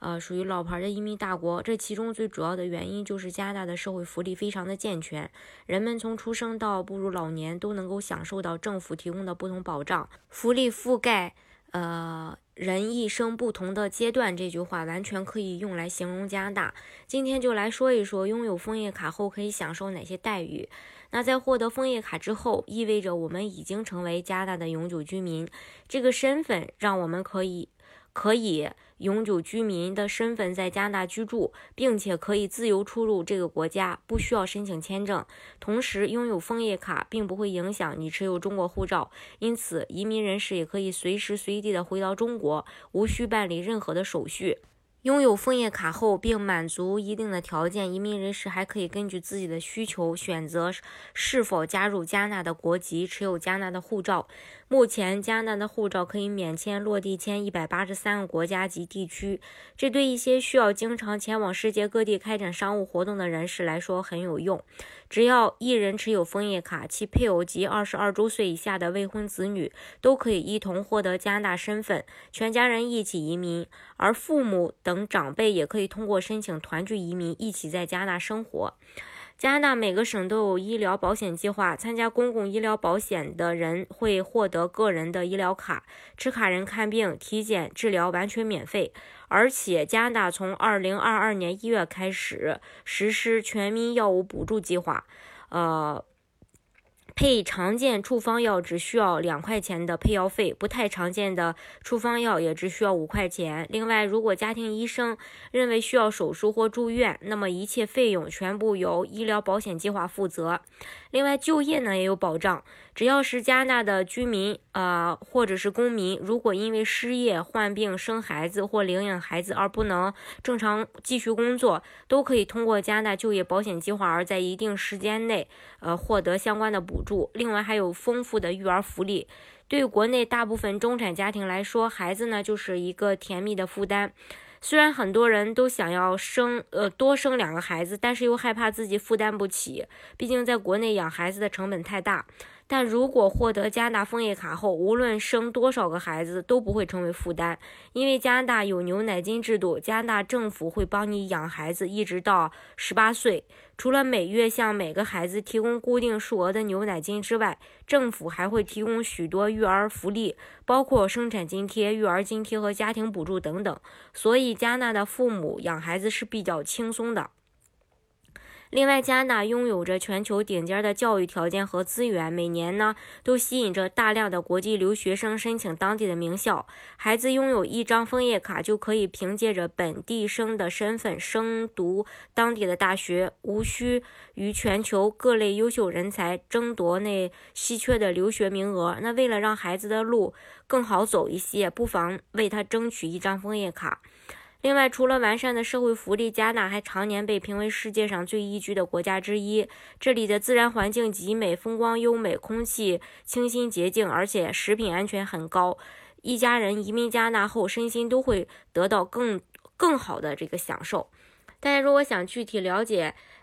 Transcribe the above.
呃，属于老牌的移民大国，这其中最主要的原因就是加拿大的社会福利非常的健全，人们从出生到步入老年都能够享受到政府提供的不同保障，福利覆盖呃人一生不同的阶段。这句话完全可以用来形容加拿大。今天就来说一说拥有枫叶卡后可以享受哪些待遇。那在获得枫叶卡之后，意味着我们已经成为加拿大的永久居民，这个身份让我们可以。可以永久居民的身份在加拿大居住，并且可以自由出入这个国家，不需要申请签证。同时，拥有枫叶卡并不会影响你持有中国护照，因此移民人士也可以随时随地的回到中国，无需办理任何的手续。拥有枫叶卡后，并满足一定的条件，移民人士还可以根据自己的需求选择是否加入加拿大的国籍，持有加拿大的护照。目前，加拿大的护照可以免签落地签一百八十三个国家及地区，这对一些需要经常前往世界各地开展商务活动的人士来说很有用。只要一人持有枫叶卡，其配偶及二十二周岁以下的未婚子女都可以一同获得加拿大身份，全家人一起移民，而父母等等长辈也可以通过申请团聚移民，一起在加拿大生活。加拿大每个省都有医疗保险计划，参加公共医疗保险的人会获得个人的医疗卡，持卡人看病、体检、治疗完全免费。而且，加拿大从二零二二年一月开始实施全民药物补助计划，呃。配常见处方药只需要两块钱的配药费，不太常见的处方药也只需要五块钱。另外，如果家庭医生认为需要手术或住院，那么一切费用全部由医疗保险计划负责。另外，就业呢也有保障，只要是加拿大的居民，呃，或者是公民，如果因为失业、患病、生孩子或领养孩子而不能正常继续工作，都可以通过加拿大就业保险计划而在一定时间内，呃，获得相关的补助。另外，还有丰富的育儿福利。对国内大部分中产家庭来说，孩子呢就是一个甜蜜的负担。虽然很多人都想要生，呃，多生两个孩子，但是又害怕自己负担不起，毕竟在国内养孩子的成本太大。但如果获得加拿大枫叶卡后，无论生多少个孩子都不会成为负担，因为加拿大有牛奶金制度，加拿大政府会帮你养孩子一直到十八岁。除了每月向每个孩子提供固定数额的牛奶金之外，政府还会提供许多育儿福利，包括生产津贴、育儿津贴和家庭补助等等。所以，加拿大的父母养孩子是比较轻松的。另外，加拿大拥有着全球顶尖的教育条件和资源，每年呢都吸引着大量的国际留学生申请当地的名校。孩子拥有一张枫叶卡，就可以凭借着本地生的身份升读当地的大学，无需与全球各类优秀人才争夺那稀缺的留学名额。那为了让孩子的路更好走一些，不妨为他争取一张枫叶卡。另外，除了完善的社会福利，加纳还常年被评为世界上最宜居的国家之一。这里的自然环境极美，风光优美，空气清新洁净，而且食品安全很高。一家人移民加纳后，身心都会得到更更好的这个享受。大家如果想具体了解